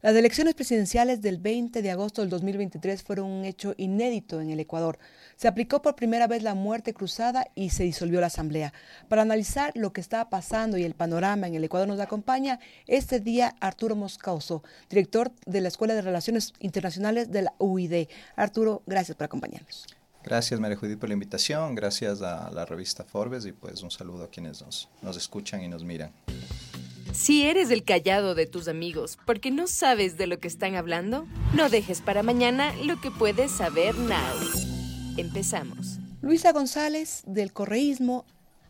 Las elecciones presidenciales del 20 de agosto del 2023 fueron un hecho inédito en el Ecuador. Se aplicó por primera vez la muerte cruzada y se disolvió la Asamblea. Para analizar lo que está pasando y el panorama en el Ecuador nos acompaña este día Arturo Moscauso, director de la Escuela de Relaciones Internacionales de la UID. Arturo, gracias por acompañarnos. Gracias María Judith por la invitación, gracias a la revista Forbes y pues un saludo a quienes nos, nos escuchan y nos miran. Si eres el callado de tus amigos porque no sabes de lo que están hablando, no dejes para mañana lo que puedes saber now. Empezamos. Luisa González del Correísmo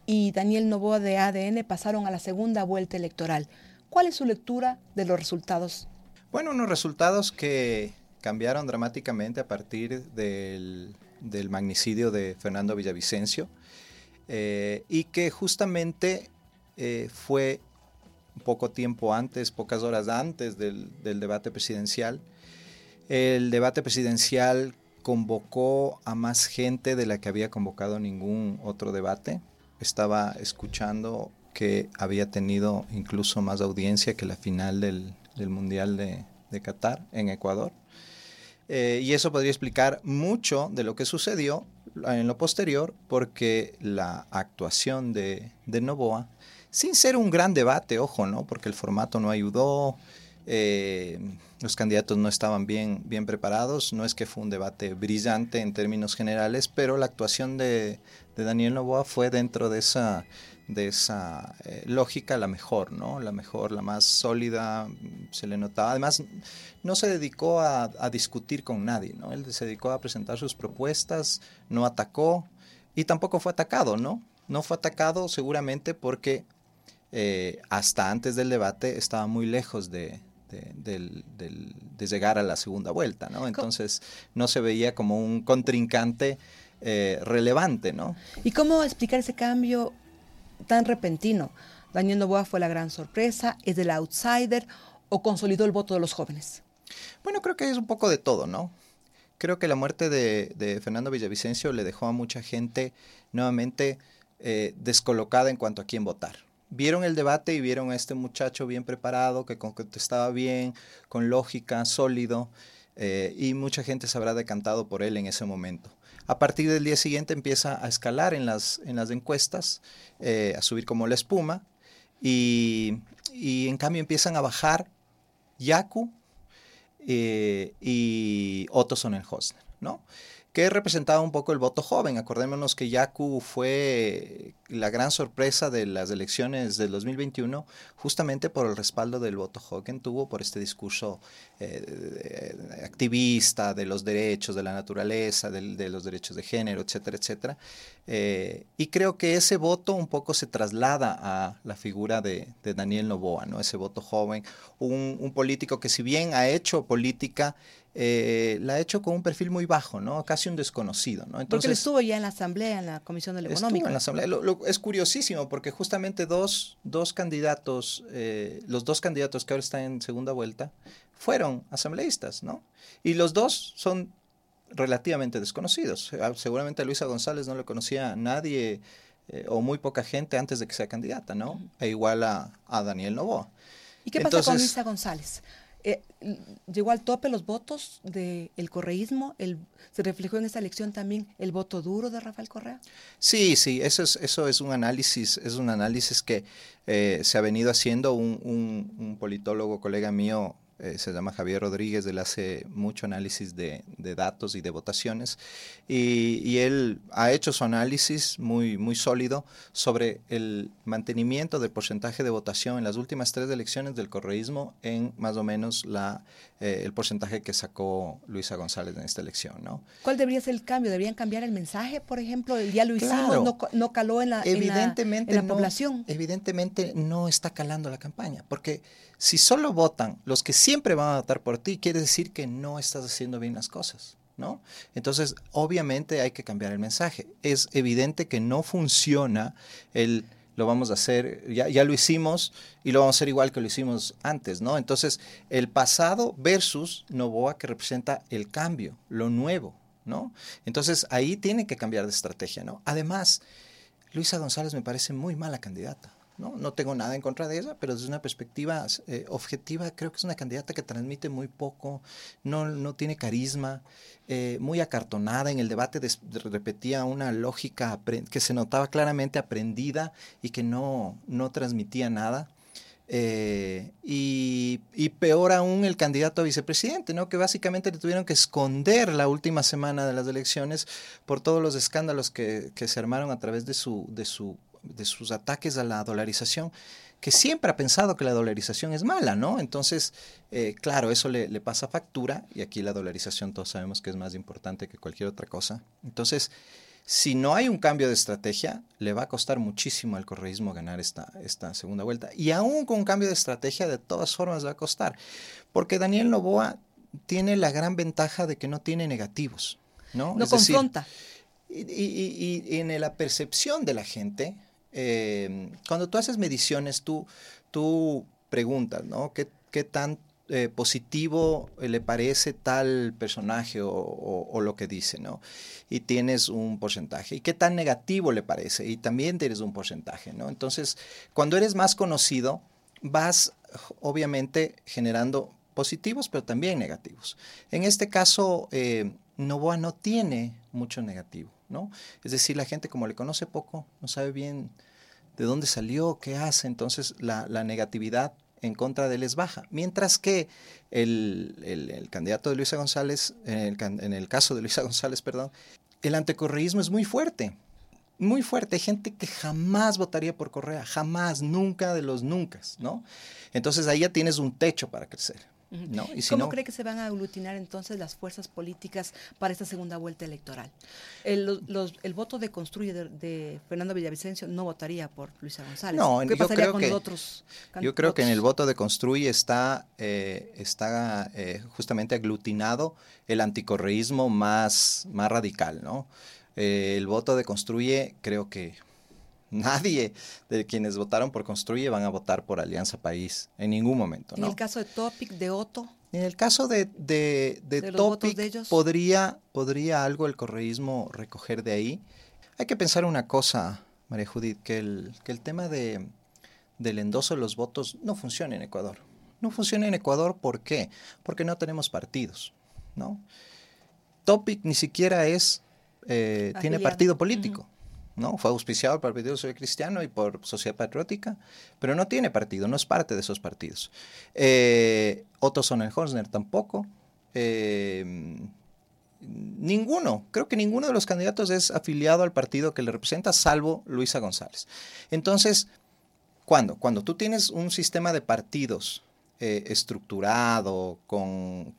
y Daniel Novoa de ADN pasaron a la segunda vuelta electoral. ¿Cuál es su lectura de los resultados? Bueno, unos resultados que cambiaron dramáticamente a partir del, magnicidio de Fernando Villavicencio eh, y que justamente eh, fue poco tiempo antes, pocas horas antes del, debate presidencial. El debate presidencial convocó a más gente de la que había convocado ningún otro debate. Estaba escuchando que había tenido incluso más audiencia que la final del, Mundial de, Qatar en Ecuador. Eh, y eso podría explicar mucho de lo que sucedió en lo posterior, porque la actuación de, de Novoa sin ser un gran debate, ojo, ¿no? Porque el formato no ayudó, eh, los candidatos no estaban bien, bien preparados, no es que fue un debate brillante en términos generales, pero la actuación de, Daniel Novoa fue dentro de esa, de esa eh, lógica la mejor, ¿no? La mejor, la más sólida, se le notaba. Además, no se dedicó a, a discutir con nadie, ¿no? Él se dedicó a presentar sus propuestas, no atacó y tampoco fue atacado, ¿no? No fue atacado seguramente porque eh, hasta antes del debate estaba muy lejos de, llegar a la segunda vuelta, ¿no? Entonces no se veía como un contrincante eh, relevante, ¿no? ¿Y cómo explicar ese cambio tan repentino? Daniel Novoa fue la gran sorpresa, es del outsider o consolidó el voto de los jóvenes. Bueno, creo que es un poco de todo, ¿no? Creo que la muerte de, Fernando Villavicencio le dejó a mucha gente nuevamente eh, descolocada en cuanto a quién votar vieron el debate y vieron a este muchacho bien preparado, que contestaba bien, con lógica, sólido, eh, y mucha gente se habrá decantado por él en ese momento. A partir del día siguiente empieza a escalar en las, en las encuestas, eh, a subir como la espuma, y, en cambio empiezan a bajar Yaku eh, y Otto Sonnenhosner, ¿no? Que representaba un poco el voto joven. Acordémonos que Yaku fue la gran sorpresa de las elecciones del 2021 justamente por el respaldo del voto joven tuvo por este discurso eh, activista de los derechos de la naturaleza, de, los derechos de género, etcétera, etcétera. Eh, y creo que ese voto un poco se traslada a la figura de, Daniel Novoa, ¿no? ese voto joven, un político que si bien ha hecho política, eh, la ha hecho con un perfil muy bajo, ¿no? Casi un desconocido, ¿no? Entonces, porque él estuvo ya en la Asamblea, en la Comisión del Económico. en la Asamblea. es curiosísimo porque justamente dos, dos candidatos, eh, los dos candidatos que ahora están en segunda vuelta, fueron asambleístas, ¿no? Y los dos son relativamente desconocidos. Ah, seguramente a Luisa González no le conocía a nadie eh, o muy poca gente antes de que sea candidata, ¿no? E igual a, Daniel Novoa. ¿Y qué pasa con Luisa González? Eh, llegó al tope los votos del correísmo, el, se reflejó en esta elección también el voto duro de Rafael Correa. Sí, sí, eso es, eso es un análisis, es un análisis que eh, se ha venido haciendo un, un politólogo, colega mío, eh, se llama Javier Rodríguez, él hace mucho análisis de, datos y de votaciones, y, él ha hecho su análisis muy, muy sólido sobre el mantenimiento del porcentaje de votación en las últimas tres elecciones del correísmo en más o menos la, eh, el porcentaje que sacó Luisa González en esta elección. ¿no? ¿Cuál debería ser el cambio? ¿Deberían cambiar el mensaje, por ejemplo? El día lo hicimos, no, caló en la, evidentemente en la, población. evidentemente no está calando la campaña, porque si solo votan los que siempre van a votar por ti, quiere decir que no estás haciendo bien las cosas. ¿No? Entonces, obviamente hay que cambiar el mensaje. Es evidente que no funciona el lo vamos a hacer, ya, ya, lo hicimos y lo vamos a hacer igual que lo hicimos antes, ¿no? Entonces, el pasado versus Novoa que representa el cambio, lo nuevo, ¿no? Entonces, ahí tiene que cambiar de estrategia, ¿no? Además, Luisa González me parece muy mala candidata ¿no? No tengo nada en contra de ella, pero desde una perspectiva eh, objetiva creo que es una candidata que transmite muy poco, no, no tiene carisma, eh, muy acartonada. En el debate repetía una lógica que se notaba claramente aprendida y que no, no transmitía nada. Eh, y, peor aún el candidato a vicepresidente, ¿no? que básicamente le tuvieron que esconder la última semana de las elecciones por todos los escándalos que, que se armaron a través de, su, de, su, de sus ataques a la dolarización que siempre ha pensado que la dolarización es mala, ¿no? Entonces, eh, claro, eso le, le, pasa factura y aquí la dolarización todos sabemos que es más importante que cualquier otra cosa. Entonces, si no hay un cambio de estrategia, le va a costar muchísimo al correísmo ganar esta, esta segunda vuelta. Y aún con un cambio de estrategia, de todas formas va a costar. Porque Daniel Novoa tiene la gran ventaja de que no tiene negativos. No, no confronta. y, en la percepción de la gente, eh, cuando tú haces mediciones, tú, tú preguntas, ¿no? ¿Qué, qué tan eh, positivo le parece tal personaje o, lo que dice, ¿no? Y tienes un porcentaje. ¿Y qué tan negativo le parece? Y también tienes un porcentaje, ¿no? Entonces, cuando eres más conocido, vas obviamente generando positivos, pero también negativos. En este caso, eh, Novoa no tiene mucho negativo, ¿no? Es decir, la gente como le conoce poco, no sabe bien de dónde salió, qué hace, entonces la, negatividad en contra de él es baja. Mientras que el, candidato de Luisa González, en el, caso de Luisa González, perdón, el anticorreísmo es muy fuerte. Muy fuerte. Hay gente que jamás votaría por Correa, jamás, nunca de los nunca, ¿no? Entonces ahí ya tienes un techo para crecer. ¿No? ¿Y ¿Cómo cree que se van a aglutinar entonces las fuerzas políticas para esta segunda vuelta electoral? El, voto de Construye de, Fernando Villavicencio no votaría por Luisa González. No, ¿Qué pasaría con los otros Yo creo que en el voto de Construye está, eh, está eh, justamente aglutinado el anticorreísmo más, más radical, ¿no? Eh, el voto de Construye creo que Nadie de quienes votaron por Construye van a votar por Alianza País en ningún momento. ¿En el caso de Topic, de Otto? En el caso de, de, Topic, podría, podría algo el correísmo recoger de ahí. Hay que pensar una cosa, María Judith, que el, que el tema de, del endoso de los votos no funciona en Ecuador. No funciona en Ecuador, ¿por qué? Porque no tenemos partidos, ¿no? Topic ni siquiera es, eh, tiene partido político. ¿No? Fue auspiciado por el Partido Social Cristiano y por Sociedad Patriótica, pero no tiene partido, no es parte de esos partidos. Eh, Otto Sonnenhorstner tampoco. Eh, ninguno, creo que ninguno de los candidatos es afiliado al partido que le representa, salvo Luisa González. Entonces, ¿cuándo? Cuando tú tienes un sistema de partidos eh, estructurado, con,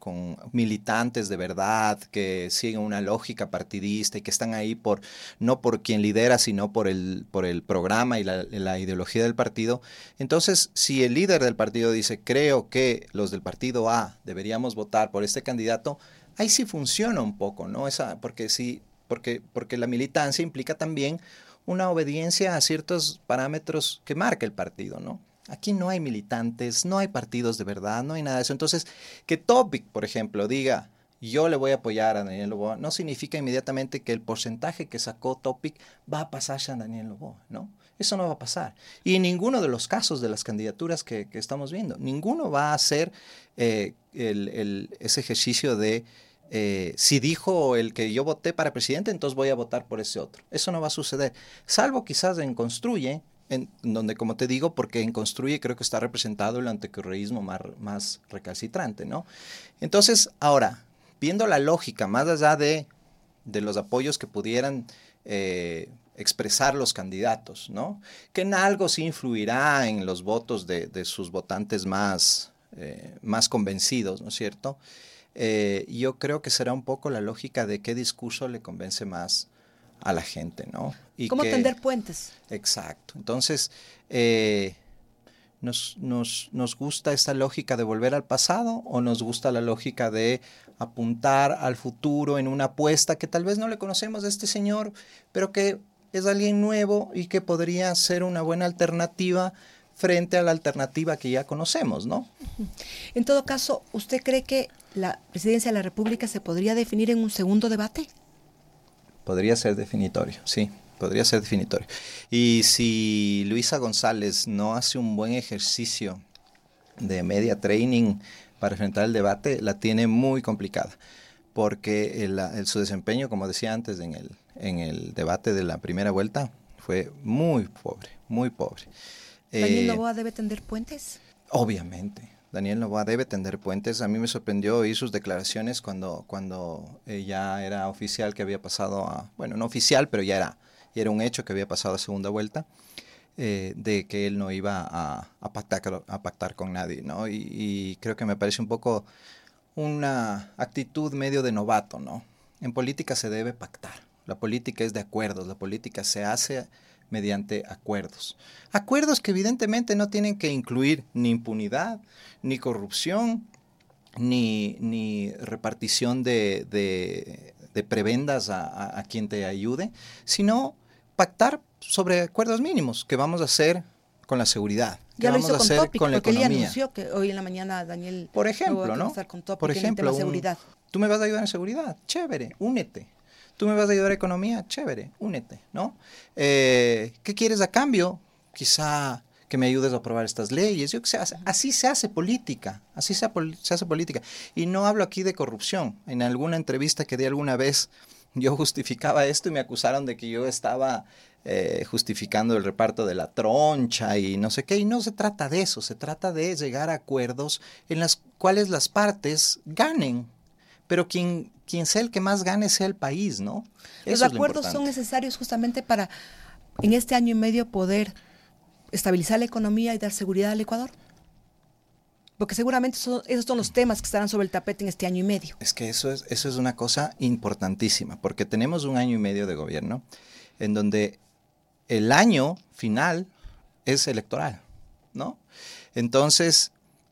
militantes de verdad, que siguen una lógica partidista y que están ahí por, no por quien lidera, sino por el, por el programa y la, ideología del partido. Entonces, si el líder del partido dice, creo que los del partido A deberíamos votar por este candidato, ahí sí funciona un poco, ¿no? Esa, porque sí, porque, porque la militancia implica también una obediencia a ciertos parámetros que marca el partido, ¿no? Aquí no hay militantes, no hay partidos de verdad, no hay nada de eso. Entonces, que Topic, por ejemplo, diga, yo le voy a apoyar a Daniel Lobo, no significa inmediatamente que el porcentaje que sacó Topic va a pasar a Daniel Lobo, ¿no? Eso no va a pasar. Y ninguno de los casos de las candidaturas que, estamos viendo, ninguno va a hacer eh, ese ejercicio de eh, si dijo el que yo voté para presidente, entonces voy a votar por ese otro. Eso no va a suceder. Salvo quizás en Construye, donde, como te digo, porque en Construye creo que está representado el anticorreísmo más, más recalcitrante, ¿no? Entonces, ahora, viendo la lógica, más allá de, de los apoyos que pudieran eh, expresar los candidatos, ¿no? Que en algo sí influirá en los votos de, sus votantes más, eh, más convencidos, ¿no es cierto? Eh, yo creo que será un poco la lógica de qué discurso le convence más a la gente, ¿no? Y ¿Cómo tender puentes? Exacto. Entonces, eh, nos, nos, nos, gusta esta lógica de volver al pasado o nos gusta la lógica de apuntar al futuro en una apuesta que tal vez no le conocemos a este señor, pero que es alguien nuevo y que podría ser una buena alternativa frente a la alternativa que ya conocemos, ¿no? En todo caso, ¿usted cree que la presidencia de la República se podría definir en un segundo debate? Podría ser definitorio, sí. podría ser definitorio. Y si Luisa González no hace un buen ejercicio de media training para enfrentar el debate, la tiene muy complicada, porque el, su desempeño, como decía antes en el, en el debate de la primera vuelta, fue muy pobre, muy pobre. ¿Daniel eh, Novoa debe tender puentes? Obviamente. Daniel Novoa debe tender puentes. A mí me sorprendió oír sus declaraciones cuando, cuando ya era oficial que había pasado a, bueno, no oficial, pero ya era, ya era un hecho que había pasado a segunda vuelta, eh, de que él no iba a, a, pactar, a pactar con nadie, ¿no? Y, y, creo que me parece un poco una actitud medio de novato, ¿no? En política se debe pactar. La política es de acuerdos, la política se hace mediante acuerdos. Acuerdos que evidentemente no tienen que incluir ni impunidad, ni corrupción, ni, ni repartición de, de, prebendas a, quien te ayude, sino pactar sobre acuerdos mínimos que vamos a hacer con la seguridad. Ya vamos a hacer con, la economía. anunció que hoy en la mañana Daniel por ejemplo, ¿no? Con Por ejemplo, seguridad. tú me vas a ayudar en seguridad, chévere, únete tú me vas a ayudar a economía, chévere, únete, ¿no? Eh, ¿Qué quieres a cambio? Quizá que me ayudes a aprobar estas leyes. Yo que sé, así se hace política, así se, hace política. Y no hablo aquí de corrupción. En alguna entrevista que di alguna vez, yo justificaba esto y me acusaron de que yo estaba eh, justificando el reparto de la troncha y no sé qué. Y no se trata de eso, se trata de llegar a acuerdos en los cuales las partes ganen. Pero quien quien sea el que más gane sea el país, ¿no? Los acuerdos son necesarios justamente para, en este año y medio, poder estabilizar la economía y dar seguridad al Ecuador. Porque seguramente esos son los temas que estarán sobre el tapete en este año y medio. Es que eso es, eso es una cosa importantísima, porque tenemos un año y medio de gobierno en donde el año final es electoral, ¿no? Entonces,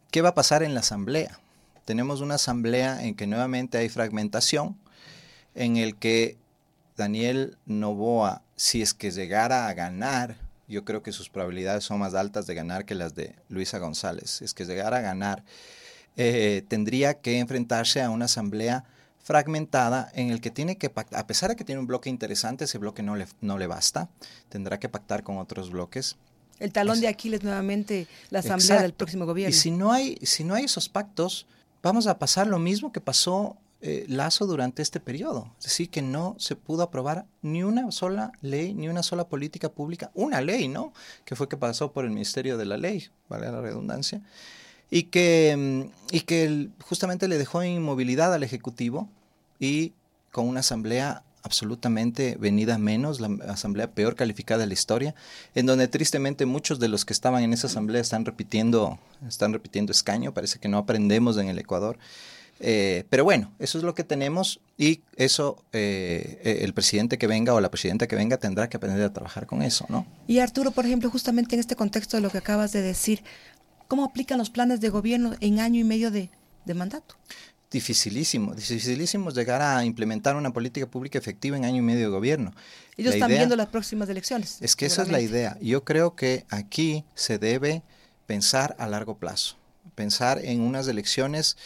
¿qué va a pasar en la asamblea? Tenemos una asamblea en que nuevamente hay fragmentación, en el que Daniel Novoa, si es que llegara a ganar, yo creo que sus probabilidades son más altas de ganar que las de Luisa González, si es que llegara a ganar, eh, tendría que enfrentarse a una asamblea fragmentada en el que tiene que pactar, a pesar de que tiene un bloque interesante, ese bloque no le, no le basta, tendrá que pactar con otros bloques. El talón de Aquiles nuevamente la asamblea del próximo gobierno. Y si no hay, si no hay esos pactos, vamos a pasar lo mismo que pasó eh, Lazo durante este periodo. Es decir, que no se pudo aprobar ni una sola ley, ni una sola política pública, una ley, ¿no? Que fue que pasó por el Ministerio de la Ley, vale la redundancia, y que, mm, y que justamente le dejó inmovilidad al Ejecutivo y con una asamblea absolutamente venida menos, la asamblea peor calificada de la historia, en donde tristemente muchos de los que estaban en esa asamblea están repitiendo, están repitiendo escaño, parece que no aprendemos en el Ecuador. Eh, pero bueno, eso es lo que tenemos y eso eh, el presidente que venga o la presidenta que venga tendrá que aprender a trabajar con eso, ¿no? Y Arturo, por ejemplo, justamente en este contexto de lo que acabas de decir, ¿cómo aplican los planes de gobierno en año y medio de mandato? Dificilísimo, dificilísimo llegar a implementar una política pública efectiva en año y medio de gobierno. Ellos están viendo las próximas elecciones. Es que esa es la idea. Yo creo que aquí se debe pensar a largo plazo, pensar en unas elecciones,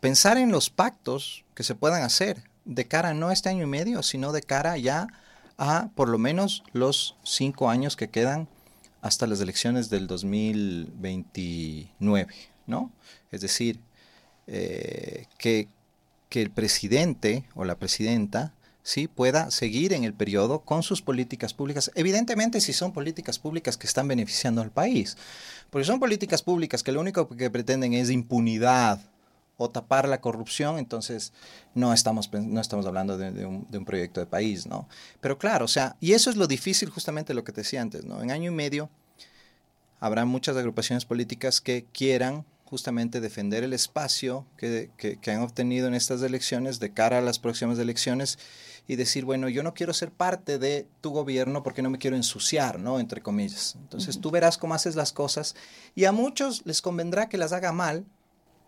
pensar en los pactos que se puedan hacer de cara no a este año y medio, sino de cara ya a por lo menos los cinco años que quedan hasta las elecciones del 2029, ¿no? Es decir, eh, que, que, el presidente o la presidenta ¿sí? pueda seguir en el periodo con sus políticas públicas. Evidentemente, si son políticas públicas que están beneficiando al país, porque son políticas públicas que lo único que pretenden es impunidad o tapar la corrupción, entonces no estamos, no estamos hablando de, un, proyecto de país, ¿no? Pero claro, o sea, y eso es lo difícil justamente lo que te decía antes, ¿no? En año y medio habrá muchas agrupaciones políticas que quieran justamente defender el espacio que, han obtenido en estas elecciones de cara a las próximas elecciones y decir, bueno, yo no quiero ser parte de tu gobierno porque no me quiero ensuciar, ¿no? Entre comillas. Entonces tú verás cómo haces las cosas y a muchos les convendrá que las haga mal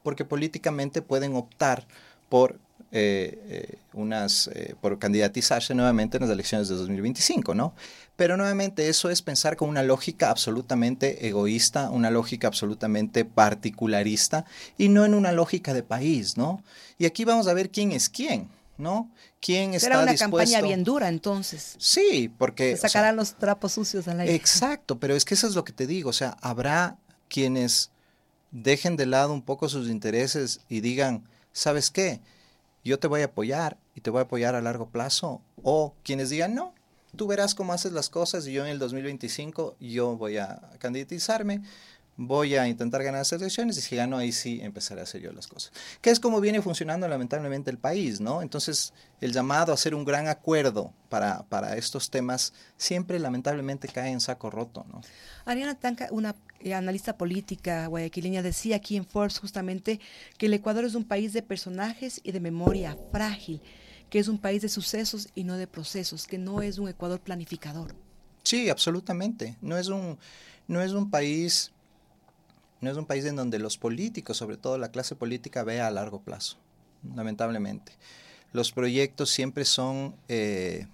porque políticamente pueden optar por eh, eh, unas, eh, por candidatizarse nuevamente en las elecciones de 2025, ¿no? Pero nuevamente eso es pensar con una lógica absolutamente egoísta, una lógica absolutamente particularista y no en una lógica de país, ¿no? Y aquí vamos a ver quién es quién. ¿no? ¿Quién está Será una dispuesto? campaña bien dura entonces. Sí, porque... Se sacarán los trapos sucios al aire. Exacto, pero es que eso es lo que te digo, o sea, habrá quienes dejen de lado un poco sus intereses y digan, ¿sabes qué? Yo te voy a apoyar y te voy a apoyar a largo plazo. O quienes digan, no, tú verás cómo haces las cosas y yo en el 2025 yo voy a candidatizarme voy a intentar ganar esas elecciones y si gano ahí sí empezaré a hacer yo las cosas. Que es como viene funcionando lamentablemente el país, ¿no? Entonces el llamado a hacer un gran acuerdo para, para estos temas siempre lamentablemente cae en saco roto, ¿no? Ariana Tanca, una eh, analista política guayaquileña, decía aquí en Forbes justamente que el Ecuador es un país de personajes y de memoria frágil, que es un país de sucesos y no de procesos, que no es un Ecuador planificador. Sí, absolutamente. No es un, no es un país no es un país en donde los políticos, sobre todo la clase política, vea a largo plazo, lamentablemente. Los proyectos siempre son eh,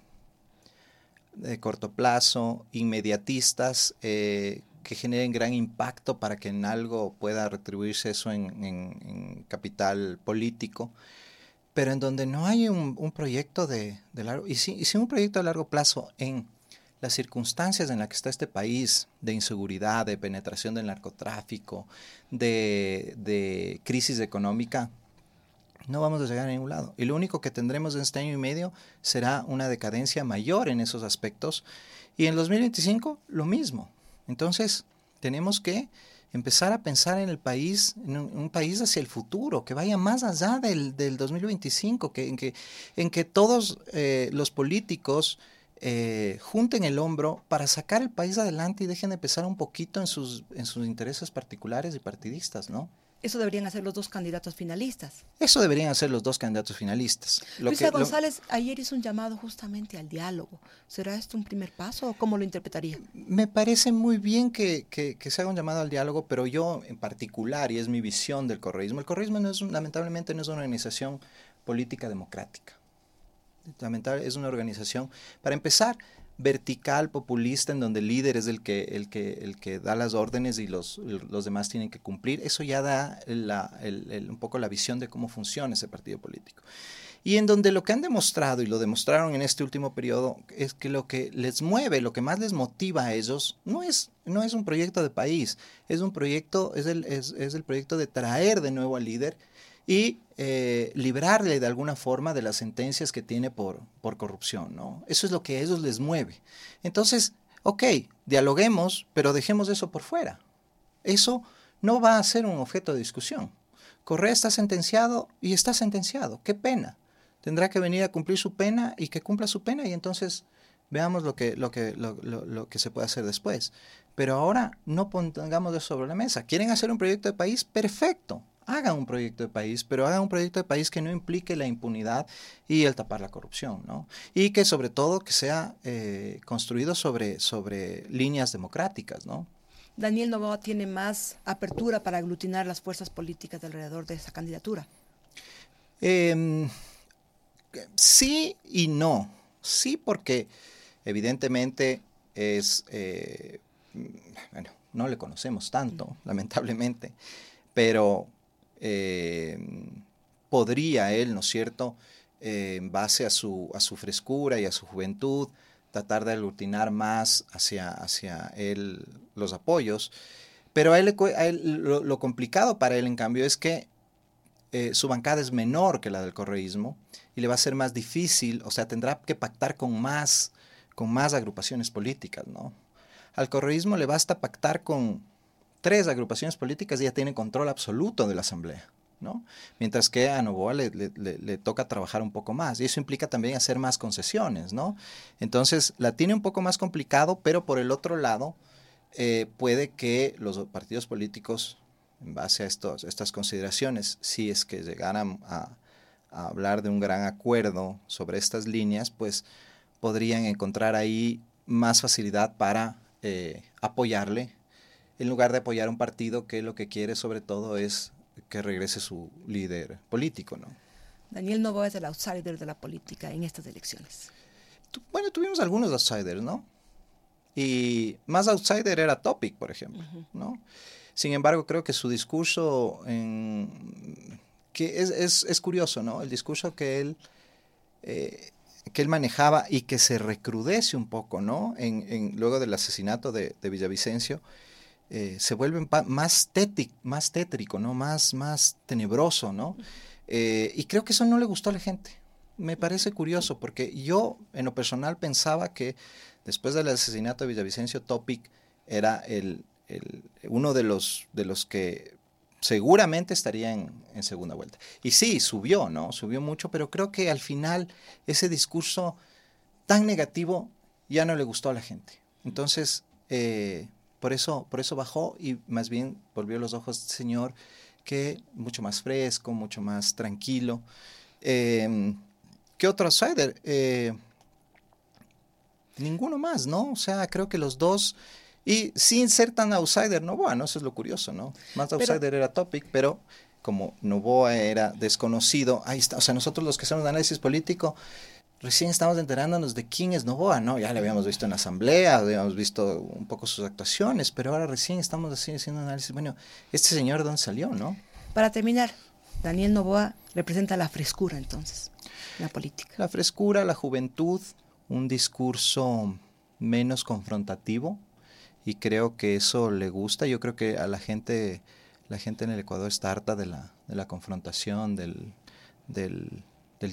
de corto plazo, inmediatistas, eh, que generen gran impacto para que en algo pueda retribuirse eso en, capital político, pero en donde no hay un, proyecto de, largo, y y si un proyecto de largo plazo en las circunstancias en las que está este país de inseguridad, de penetración del narcotráfico, de, crisis económica, no vamos a llegar a ningún lado. Y lo único que tendremos en este año y medio será una decadencia mayor en esos aspectos. Y en 2025 lo mismo. Entonces tenemos que empezar a pensar en el país, en un, país hacia el futuro, que vaya más allá del, 2025, que, en, que, en que todos eh, los políticos eh, junten el hombro para sacar el país adelante y dejen de pesar un poquito en sus, en sus intereses particulares y partidistas, ¿no? Eso deberían hacer los dos candidatos finalistas. Eso deberían hacer los dos candidatos finalistas. Luisa González ayer hizo un llamado justamente al diálogo. ¿Será esto un primer paso o cómo lo interpretaría? Me parece muy bien que, que, se haga un llamado al diálogo, pero yo en particular, y es mi visión del correísmo, el correísmo no es, lamentablemente no es una organización política democrática lamentable, es una organización, para empezar, vertical, populista, en donde el líder es el que, el que, el que da las órdenes y los, los demás tienen que cumplir. Eso ya da un poco la visión de cómo funciona ese partido político. Y en donde lo que han demostrado, y lo demostraron en este último periodo, es que lo que les mueve, lo que más les motiva a ellos, no es, no es un proyecto de país, es un proyecto, es el, es, es el proyecto de traer de nuevo al líder y eh, librarle de alguna forma de las sentencias que tiene por, por corrupción, ¿no? Eso es lo que a ellos les mueve. Entonces, ok, dialoguemos, pero dejemos eso por fuera. Eso no va a ser un objeto de discusión. Correa está sentenciado y está sentenciado. Qué pena. Tendrá que venir a cumplir su pena y que cumpla su pena y entonces veamos lo que, lo que, lo, lo que se puede hacer después. Pero ahora no pongamos eso sobre la mesa. ¿Quieren hacer un proyecto de país? Perfecto haga un proyecto de país, pero haga un proyecto de país que no implique la impunidad y el tapar la corrupción, ¿no? Y que sobre todo que sea eh, construido sobre, sobre líneas democráticas, ¿no? Daniel Novoa tiene más apertura para aglutinar las fuerzas políticas alrededor de esa candidatura. Em, sí y no. Sí, porque evidentemente es, eh, bueno, no le conocemos tanto, lamentablemente, pero eh, podría él, ¿no es cierto?, eh, en base a su, a su frescura y a su juventud, tratar de aglutinar más hacia, hacia él los apoyos. Pero a él, lo, complicado para él, en cambio, es que eh, su bancada es menor que la del correísmo y le va a ser más difícil, o sea, tendrá que pactar con más, con más agrupaciones políticas, ¿no? Al correísmo le basta pactar con tres agrupaciones políticas ya tienen control absoluto de la Asamblea. ¿no? Mientras que a Novoa le, toca trabajar un poco más y eso implica también hacer más concesiones, ¿no? Entonces la tiene un poco más complicado, pero por el otro lado eh, puede que los partidos políticos, en base a estos, estas consideraciones, si es que llegaran a, hablar de un gran acuerdo sobre estas líneas, pues podrían encontrar ahí más facilidad para eh, apoyarle en lugar de apoyar un partido que lo que quiere sobre todo es que regrese su líder político, ¿no? Daniel Novoa es el outsider de la política en estas elecciones. Bueno, tuvimos algunos outsiders, ¿no? Y más outsider era Topic, por ejemplo, ¿no? Sin embargo, creo que su discurso, en, que es, es, es, curioso, ¿no? El discurso que él eh, que él manejaba y que se recrudece un poco, ¿no? En, luego del asesinato de, Villavicencio, eh, se vuelve más, más tétrico, ¿no? Más, más tenebroso, ¿no? Eh, y creo que eso no le gustó a la gente. Me parece curioso porque yo en lo personal pensaba que después del asesinato de Villavicencio, Topic era el, uno de los, de los que seguramente estaría en, segunda vuelta. Y sí, subió, ¿no? Subió mucho, pero creo que al final ese discurso tan negativo ya no le gustó a la gente. Entonces, eh, por, eso, por eso bajó y más bien volvió los ojos del Señor, que mucho más fresco, mucho más tranquilo. Em, ¿Qué otro outsider? Eh, ninguno más, ¿no? O sea, creo que los dos y sin ser tan outsider Novoa, ¿no? Eso es lo curioso, ¿no? Más outsider era Topic, pero como Novoa era desconocido, ahí está. O sea, nosotros los que hacemos análisis político, recién estamos enterándonos de quién es Novoa, ¿no? Ya le habíamos visto en asamblea, habíamos visto un poco sus actuaciones, pero ahora recién estamos así haciendo análisis. Bueno, este señor, ¿dónde salió, no? Para terminar, Daniel Novoa representa la frescura entonces, la política. La frescura, la juventud, un discurso menos confrontativo, y creo que eso le gusta. Yo creo que a la gente, la gente en el Ecuador está harta de la, de la confrontación, del, del,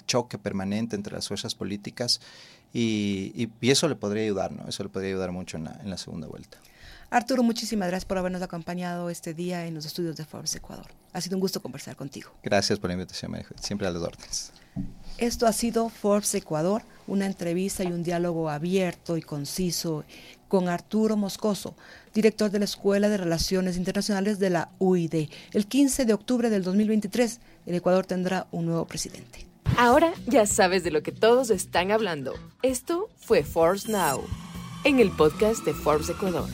choque permanente entre las fuerzas políticas y, y, eso le podría ayudar, ¿no? Eso le podría ayudar mucho en la, en la segunda vuelta. Arturo, muchísimas gracias por habernos acompañado este día en los estudios de Forbes Ecuador. Ha sido un gusto conversar contigo. Gracias por la invitación, siempre a las órdenes. Esto ha sido Forbes Ecuador, una entrevista y un diálogo abierto y conciso con Arturo Moscoso, director de la Escuela de Relaciones Internacionales de la UID. El 15 de octubre del 2023, el Ecuador tendrá un nuevo presidente. Ahora ya sabes de lo que todos están hablando. Esto fue Forbes Now, en el podcast de Forbes Ecuador.